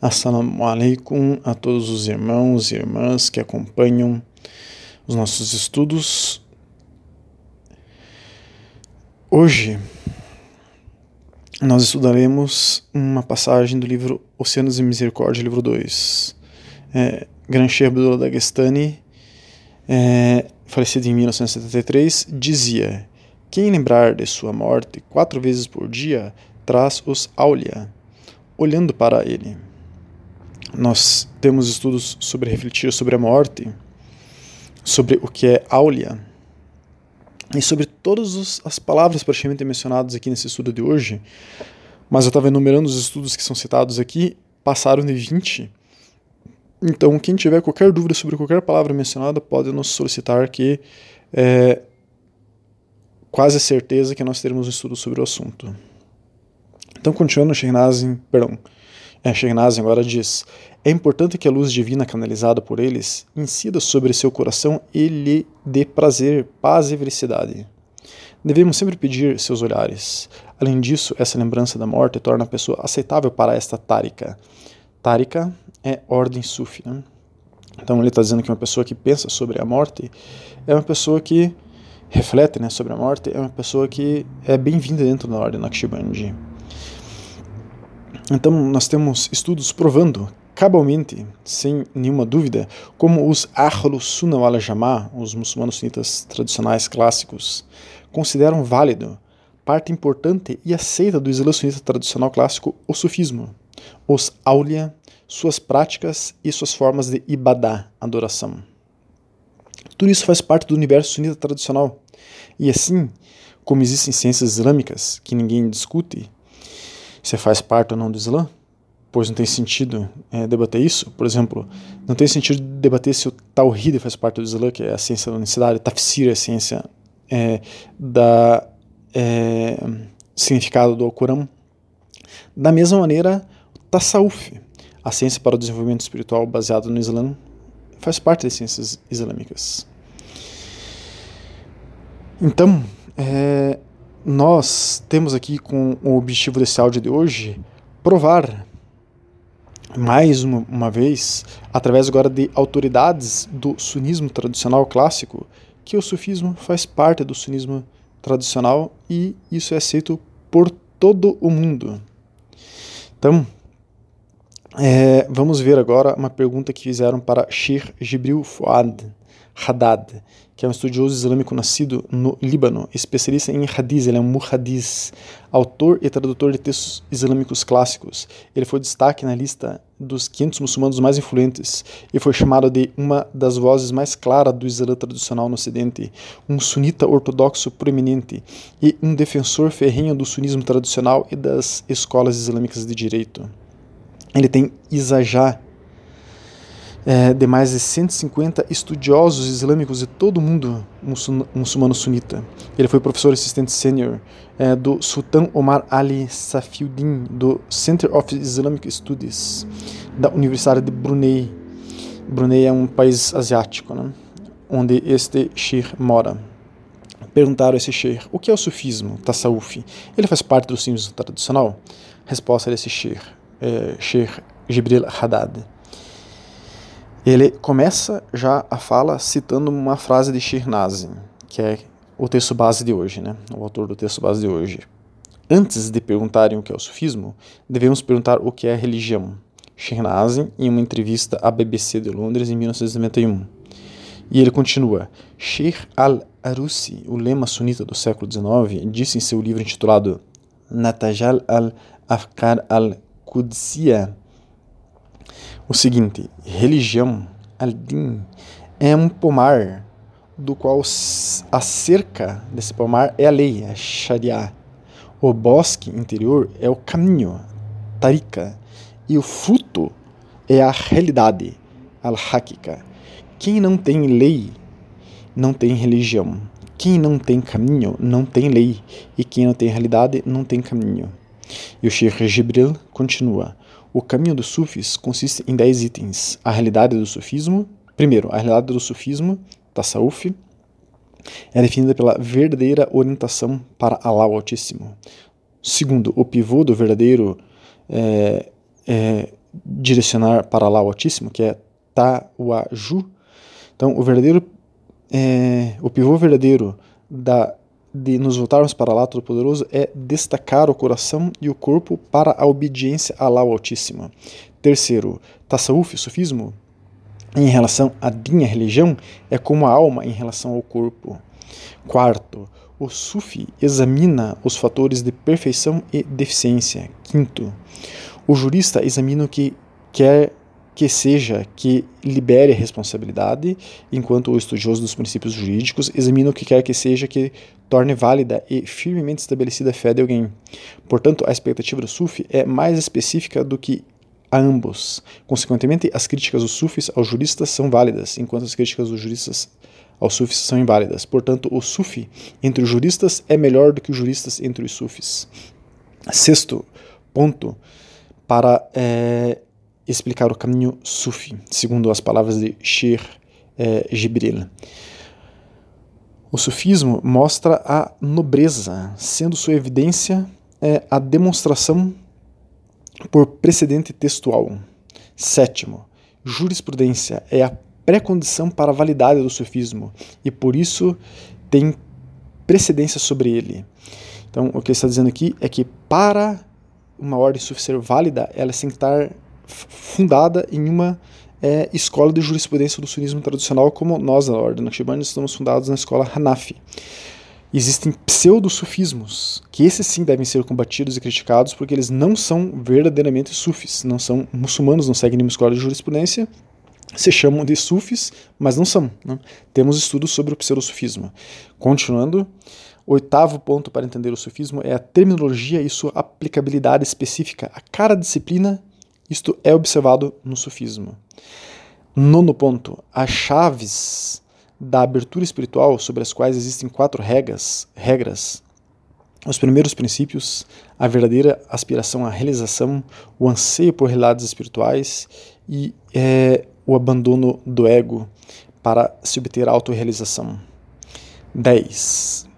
Assalamu alaikum a todos os irmãos e irmãs que acompanham os nossos estudos. Hoje nós estudaremos uma passagem do livro Oceanos de Misericórdia, livro 2. É, Gran Sheikh Abdullah Dagestani, é, falecido em 1973, dizia quem lembrar de sua morte quatro vezes por dia traz os aulia, olhando para ele. Nós temos estudos sobre refletir sobre a morte, sobre o que é aulia, e sobre todas as palavras praticamente mencionadas aqui nesse estudo de hoje, mas eu estava enumerando os estudos que são citados aqui, passaram de 20. Então, quem tiver qualquer dúvida sobre qualquer palavra mencionada, pode nos solicitar que é, quase certeza que nós teremos um estudo sobre o assunto. Então, continuando, Shehnazin, perdão, é, agora diz: É importante que a luz divina canalizada por eles incida sobre seu coração e lhe dê prazer, paz e felicidade. Devemos sempre pedir seus olhares. Além disso, essa lembrança da morte torna a pessoa aceitável para esta tárika. Tárika é ordem sufi. Né? Então ele está dizendo que uma pessoa que pensa sobre a morte é uma pessoa que reflete né, sobre a morte é uma pessoa que é bem-vinda dentro da ordem Naqshbandi. Então, nós temos estudos provando cabalmente, sem nenhuma dúvida, como os Ahlus Sunnah wal os muçulmanos sunitas tradicionais clássicos, consideram válido, parte importante e aceita do Islã sunita tradicional clássico, o sufismo, os aulia, suas práticas e suas formas de ibadah, adoração. Tudo isso faz parte do universo sunita tradicional. E assim, como existem ciências islâmicas que ninguém discute se faz parte ou não do Islã, pois não tem sentido é, debater isso. Por exemplo, não tem sentido debater se o Tawhid faz parte do Islã, que é a ciência da unicidade, Tafsir é a ciência é, da é, significado do Alcorão. Da mesma maneira, o Tasawuf, a ciência para o desenvolvimento espiritual baseado no Islã, faz parte das ciências islâmicas. Então, é, nós temos aqui com o objetivo desse áudio de hoje provar mais uma, uma vez, através agora de autoridades do sunismo tradicional clássico, que o sufismo faz parte do sunismo tradicional e isso é aceito por todo o mundo. Então, é, vamos ver agora uma pergunta que fizeram para Sheikh Jibril Fuad Haddad, que é um estudioso islâmico nascido no Líbano, especialista em hadith, ele é um muhadis, autor e tradutor de textos islâmicos clássicos. Ele foi destaque na lista dos 500 muçulmanos mais influentes e foi chamado de uma das vozes mais claras do Islã tradicional no Ocidente, um sunita ortodoxo proeminente e um defensor ferrenho do sunismo tradicional e das escolas islâmicas de direito. Ele tem Isajá é, de mais de 150 estudiosos islâmicos de todo o mundo muçulmano sunita. Ele foi professor assistente sênior é, do Sultan Omar Ali Safiuddin, do Center of Islamic Studies, da Universidade de Brunei. Brunei é um país asiático, né, onde este sheikh mora. Perguntaram a esse sheikh, o que é o sufismo, tasawuf? Ele faz parte do sufismo tradicional? Resposta desse sheikh, é, sheikh Jibril Haddad. Ele começa já a fala citando uma frase de Shirnazi, que é o texto base de hoje, né? o autor do texto base de hoje. Antes de perguntarem o que é o sufismo, devemos perguntar o que é religião. Shirnazi, em uma entrevista à BBC de Londres em 1991. E ele continua: Sheikh al-Arusi, o lema sunita do século XIX, disse em seu livro intitulado Natajal al-Afkar al-Qudsiya o seguinte: religião, al-din, é um pomar do qual a cerca desse pomar é a lei, a Sharia. O bosque interior é o caminho, tarika, e o fruto é a realidade, al-hakika. Quem não tem lei não tem religião. Quem não tem caminho não tem lei, e quem não tem realidade não tem caminho. E o Sheikh Jibril continua: o caminho dos sufis consiste em dez itens. A realidade do sufismo, primeiro, a realidade do sufismo, tasawuf, é definida pela verdadeira orientação para Allah o Altíssimo. Segundo, o pivô do verdadeiro é, é, direcionar para Allah o Altíssimo, que é Tawaju. Então, o verdadeiro, é, o pivô verdadeiro da, de nos voltarmos para Allah Todo-Poderoso é destacar o coração e o corpo para a obediência a Allah o Altíssimo. Terceiro, Tasawuf, sufismo, em relação à dinha religião, é como a alma em relação ao corpo. Quarto, o Sufi examina os fatores de perfeição e deficiência. Quinto, o jurista examina o que quer que seja que libere a responsabilidade, enquanto o estudioso dos princípios jurídicos examina o que quer que seja que torne válida e firmemente estabelecida a fé de alguém. Portanto, a expectativa do Sufi é mais específica do que a ambos. Consequentemente, as críticas dos sufis aos juristas são válidas, enquanto as críticas dos juristas aos sufis são inválidas. Portanto, o sufi entre os juristas é melhor do que os juristas entre os sufis. Sexto ponto para é, explicar o caminho sufi, segundo as palavras de é, Jibril. O sufismo mostra a nobreza, sendo sua evidência é, a demonstração por precedente textual. Sétimo, jurisprudência é a pré-condição para a validade do sufismo e por isso tem precedência sobre ele. Então, o que ele está dizendo aqui é que para uma ordem sufi ser válida, ela tem que estar fundada em uma é, escola de jurisprudência do sunismo tradicional, como nós da Ordem Naqshbandi estamos fundados na escola Hanafi. Existem pseudo-sufismos, que esses sim devem ser combatidos e criticados porque eles não são verdadeiramente sufis, não são muçulmanos, não seguem nenhuma escola de jurisprudência, se chamam de sufis, mas não são. Né? Temos estudos sobre o pseudo-sufismo. Continuando, oitavo ponto para entender o sufismo é a terminologia e sua aplicabilidade específica a cada disciplina. Isto é observado no sufismo. Nono ponto, as chaves da abertura espiritual, sobre as quais existem quatro regras, regras os primeiros princípios, a verdadeira aspiração à realização, o anseio por realidades espirituais e é, o abandono do ego para se obter a autorrealização. 10.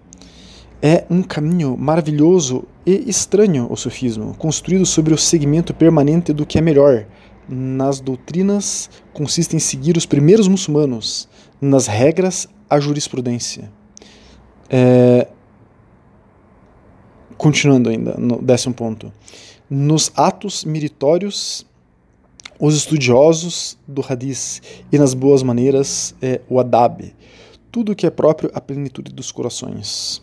É um caminho maravilhoso e estranho o sufismo, construído sobre o segmento permanente do que é melhor. Nas doutrinas consiste em seguir os primeiros muçulmanos, nas regras, a jurisprudência. É, continuando ainda, no décimo ponto. Nos atos meritórios, os estudiosos do hadith e nas boas maneiras, é, o adab. Tudo que é próprio à plenitude dos corações.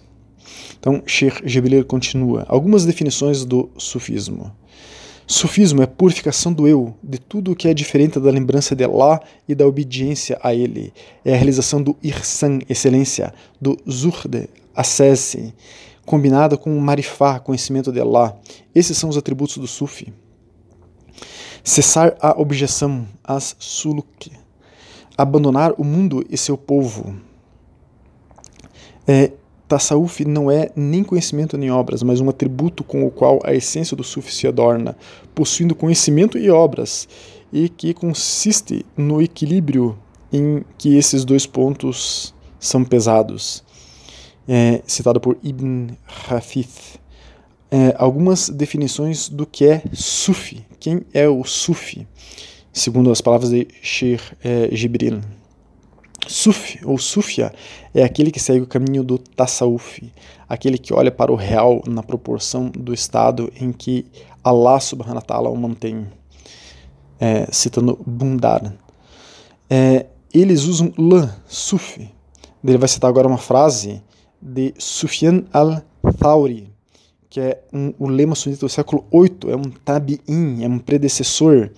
Então, Sheikh Jibril continua. Algumas definições do sufismo. Sufismo é purificação do eu, de tudo o que é diferente da lembrança de Allah e da obediência a Ele. É a realização do irsan, excelência, do zuhd, acesse, combinada com o marifá, conhecimento de Allah. Esses são os atributos do Sufi. Cessar a objeção, as suluk. Abandonar o mundo e seu povo. É, Tassauf não é nem conhecimento nem obras, mas um atributo com o qual a essência do Sufi se adorna, possuindo conhecimento e obras, e que consiste no equilíbrio em que esses dois pontos são pesados. É, citado por Ibn Hafith. É, algumas definições do que é Sufi. Quem é o Sufi? Segundo as palavras de Sheikh é. Sufi ou Sufia é aquele que segue o caminho do Tasawuf, aquele que olha para o real na proporção do estado em que Allah subhanahu wa ta'ala o mantém. É, citando Bundar. É, eles usam lã, Sufi. Ele vai citar agora uma frase de Sufyan al-Thawri, que é um, o lema sunita do século 8, é um tabi'in, é um predecessor.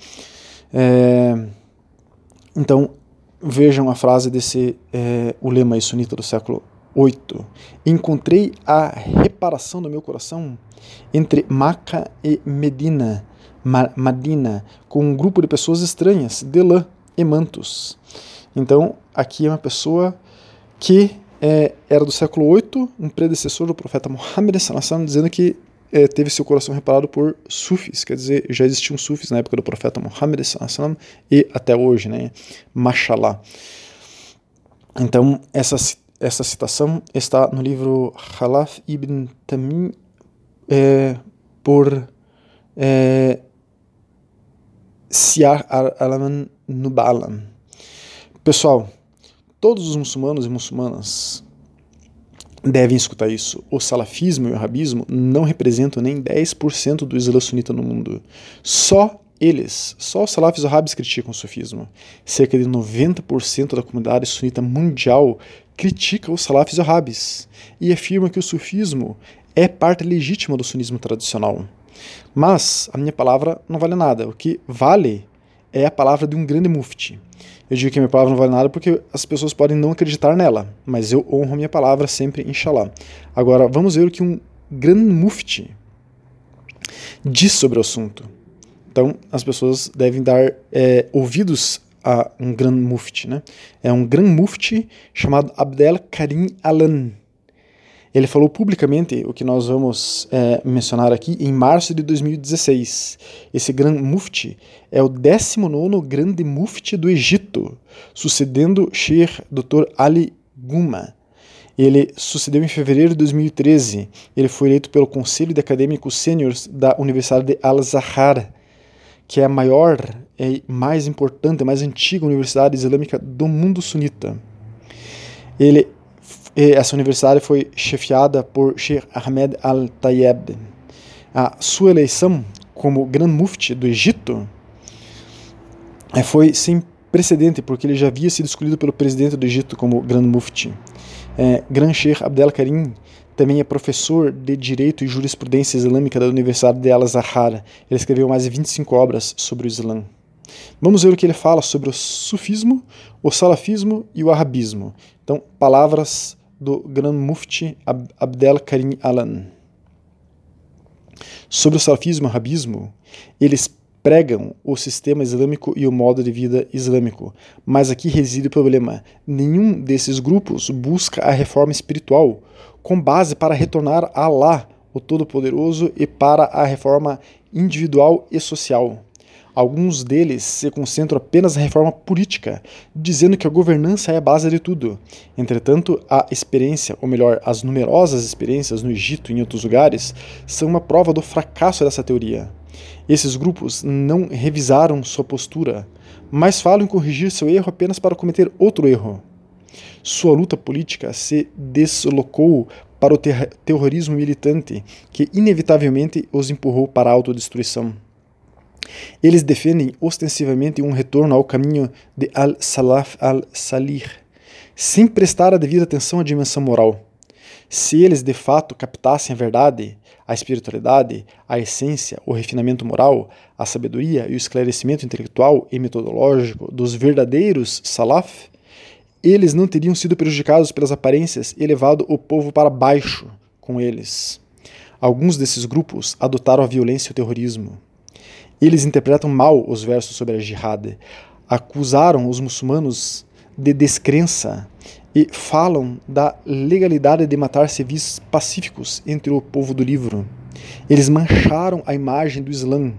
É, então, Vejam a frase desse é, o lema sunita do século 8. Encontrei a reparação do meu coração entre Maca e Medina, Ma Madina, com um grupo de pessoas estranhas, Delã e Mantos. Então, aqui é uma pessoa que é, era do século 8, um predecessor do profeta Muhammad, dizendo que é, teve seu coração reparado por sufis, quer dizer, já existiam sufis na época do profeta Muhammad e até hoje, né? Mashallah. Então, essa, essa citação está no livro Khalaf ibn Tamim é, por é, Siar al-Alaman Nubalan. Pessoal, todos os muçulmanos e muçulmanas devem escutar isso. O salafismo e o rabismo não representam nem 10% do islã sunita no mundo. Só eles, só os salafis wahhabis criticam o sufismo. Cerca de 90% da comunidade sunita mundial critica os salafis wahhabis e afirma que o sufismo é parte legítima do sunismo tradicional. Mas a minha palavra não vale nada. O que vale é a palavra de um grande mufti. Eu digo que minha palavra não vale nada porque as pessoas podem não acreditar nela, mas eu honro minha palavra sempre, inshallah. Agora, vamos ver o que um grande mufti diz sobre o assunto. Então, as pessoas devem dar é, ouvidos a um grande mufti. Né? É um grande mufti chamado Abdel Karim Alan. Ele falou publicamente o que nós vamos é, mencionar aqui em março de 2016. Esse Gran Mufti é o 19 Grande Mufti do Egito, sucedendo Sheikh Dr. Ali Guma. Ele sucedeu em fevereiro de 2013. Ele foi eleito pelo Conselho de Acadêmicos Sêniores da Universidade de Al-Zahar, que é a maior e mais importante, mais antiga universidade islâmica do mundo sunita. Ele e essa universidade foi chefiada por Sheikh Ahmed Al-Tayeb. A sua eleição como Gran Mufti do Egito eh, foi sem precedente, porque ele já havia sido escolhido pelo presidente do Egito como Gran Mufti. É, Gran Sheikh Abdel Karim também é professor de Direito e Jurisprudência Islâmica da Universidade de Al-Azhar. Ele escreveu mais de 25 obras sobre o Islã. Vamos ver o que ele fala sobre o sufismo, o salafismo e o arabismo. Então, palavras do Gran Mufti Abdel Karim Alan. Sobre o salafismo e o rabismo, eles pregam o sistema islâmico e o modo de vida islâmico. Mas aqui reside o problema. Nenhum desses grupos busca a reforma espiritual com base para retornar a Allah, o Todo-Poderoso, e para a reforma individual e social. Alguns deles se concentram apenas na reforma política, dizendo que a governança é a base de tudo. Entretanto, a experiência, ou melhor, as numerosas experiências no Egito e em outros lugares, são uma prova do fracasso dessa teoria. Esses grupos não revisaram sua postura, mas falam em corrigir seu erro apenas para cometer outro erro. Sua luta política se deslocou para o ter terrorismo militante, que inevitavelmente os empurrou para a autodestruição. Eles defendem ostensivamente um retorno ao caminho de Al-Salaf al-Salih, sem prestar a devida atenção à dimensão moral. Se eles de fato captassem a verdade, a espiritualidade, a essência, o refinamento moral, a sabedoria e o esclarecimento intelectual e metodológico dos verdadeiros Salaf, eles não teriam sido prejudicados pelas aparências e levado o povo para baixo com eles. Alguns desses grupos adotaram a violência e o terrorismo. Eles interpretam mal os versos sobre a jihad, acusaram os muçulmanos de descrença e falam da legalidade de matar civis pacíficos entre o povo do livro. Eles mancharam a imagem do Islã,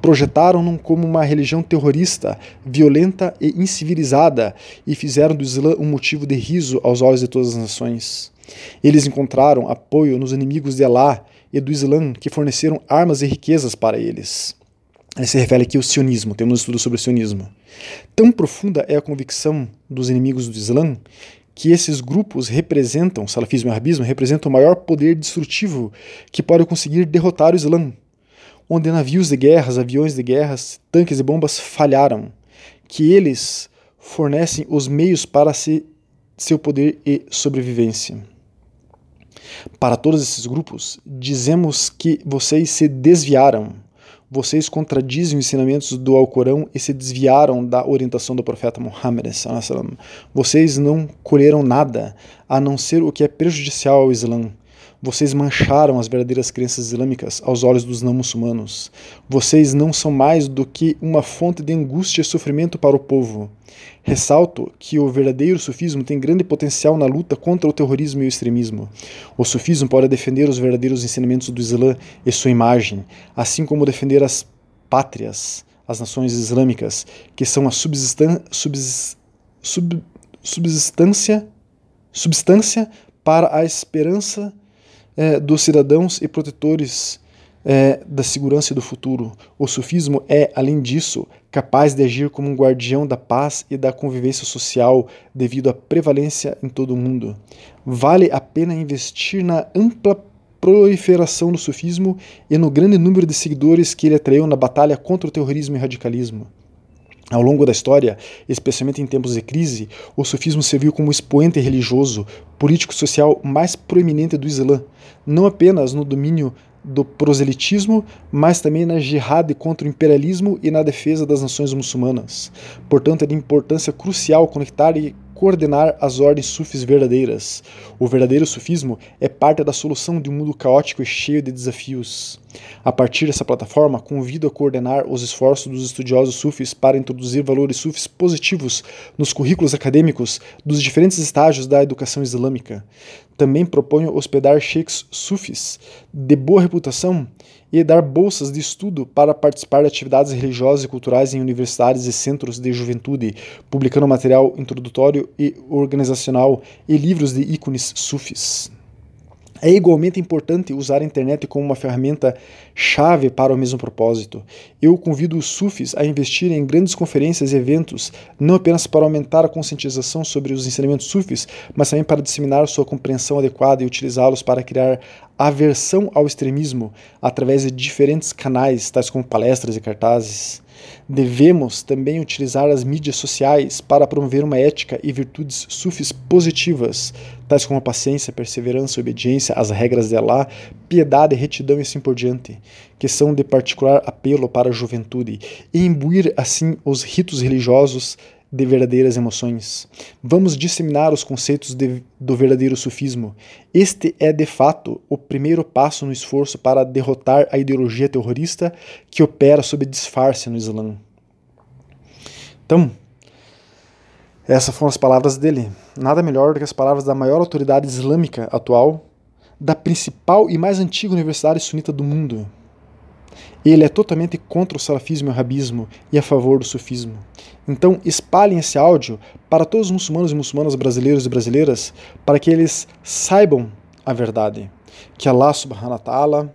projetaram-no como uma religião terrorista, violenta e incivilizada e fizeram do Islã um motivo de riso aos olhos de todas as nações. Eles encontraram apoio nos inimigos de Alá e do Islã que forneceram armas e riquezas para eles. Se refere aqui ao sionismo, temos um estudo sobre o sionismo. Tão profunda é a convicção dos inimigos do Islã que esses grupos representam, salafismo e arabismo, representam o maior poder destrutivo que pode conseguir derrotar o Islã, onde navios de guerras, aviões de guerras, tanques e bombas falharam, que eles fornecem os meios para se, seu poder e sobrevivência. Para todos esses grupos, dizemos que vocês se desviaram vocês contradizem os ensinamentos do Alcorão e se desviaram da orientação do profeta Muhammad. Vocês não colheram nada a não ser o que é prejudicial ao Islã. Vocês mancharam as verdadeiras crenças islâmicas aos olhos dos não muçulmanos. Vocês não são mais do que uma fonte de angústia e sofrimento para o povo. Ressalto que o verdadeiro sufismo tem grande potencial na luta contra o terrorismo e o extremismo. O sufismo pode defender os verdadeiros ensinamentos do Islã e sua imagem, assim como defender as pátrias, as nações islâmicas, que são a subsistan subs sub subsistência substância para a esperança é, dos cidadãos e protetores é, da segurança e do futuro. O sufismo é, além disso, capaz de agir como um guardião da paz e da convivência social devido à prevalência em todo o mundo. Vale a pena investir na ampla proliferação do sufismo e no grande número de seguidores que ele atraiu na batalha contra o terrorismo e radicalismo. Ao longo da história, especialmente em tempos de crise, o sufismo serviu como expoente religioso, político e social mais proeminente do Islã, não apenas no domínio do proselitismo, mas também na jihad contra o imperialismo e na defesa das nações muçulmanas. Portanto, é de importância crucial conectar e coordenar as ordens sufis verdadeiras. O verdadeiro sufismo é parte da solução de um mundo caótico e cheio de desafios. A partir dessa plataforma, convido a coordenar os esforços dos estudiosos sufis para introduzir valores sufis positivos nos currículos acadêmicos dos diferentes estágios da educação islâmica. Também proponho hospedar sheikhs sufis de boa reputação e dar bolsas de estudo para participar de atividades religiosas e culturais em universidades e centros de juventude, publicando material introdutório e organizacional e livros de ícones sufis. É igualmente importante usar a internet como uma ferramenta chave para o mesmo propósito. Eu convido os sufis a investir em grandes conferências e eventos, não apenas para aumentar a conscientização sobre os ensinamentos sufis, mas também para disseminar sua compreensão adequada e utilizá-los para criar aversão ao extremismo através de diferentes canais, tais como palestras e cartazes. Devemos também utilizar as mídias sociais para promover uma ética e virtudes sufis positivas, tais como paciência, perseverança, obediência às regras de Allah, piedade, retidão e assim por diante, que são de particular apelo para a juventude, e imbuir assim os ritos religiosos de verdadeiras emoções. Vamos disseminar os conceitos de, do verdadeiro sufismo. Este é, de fato, o primeiro passo no esforço para derrotar a ideologia terrorista que opera sob disfarce no Islã. Então, essas foram as palavras dele. Nada melhor do que as palavras da maior autoridade islâmica atual, da principal e mais antiga universidade sunita do mundo. Ele é totalmente contra o salafismo e o rabismo e a favor do sufismo. Então, espalhem esse áudio para todos os muçulmanos e muçulmanas brasileiros e brasileiras para que eles saibam a verdade. Que Allah subhanahu wa ta'ala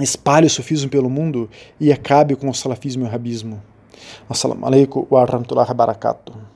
espalhe o sufismo pelo mundo e acabe com o salafismo e o rabismo. Assalamu alaikum wa rahmatullahi wa barakatuh.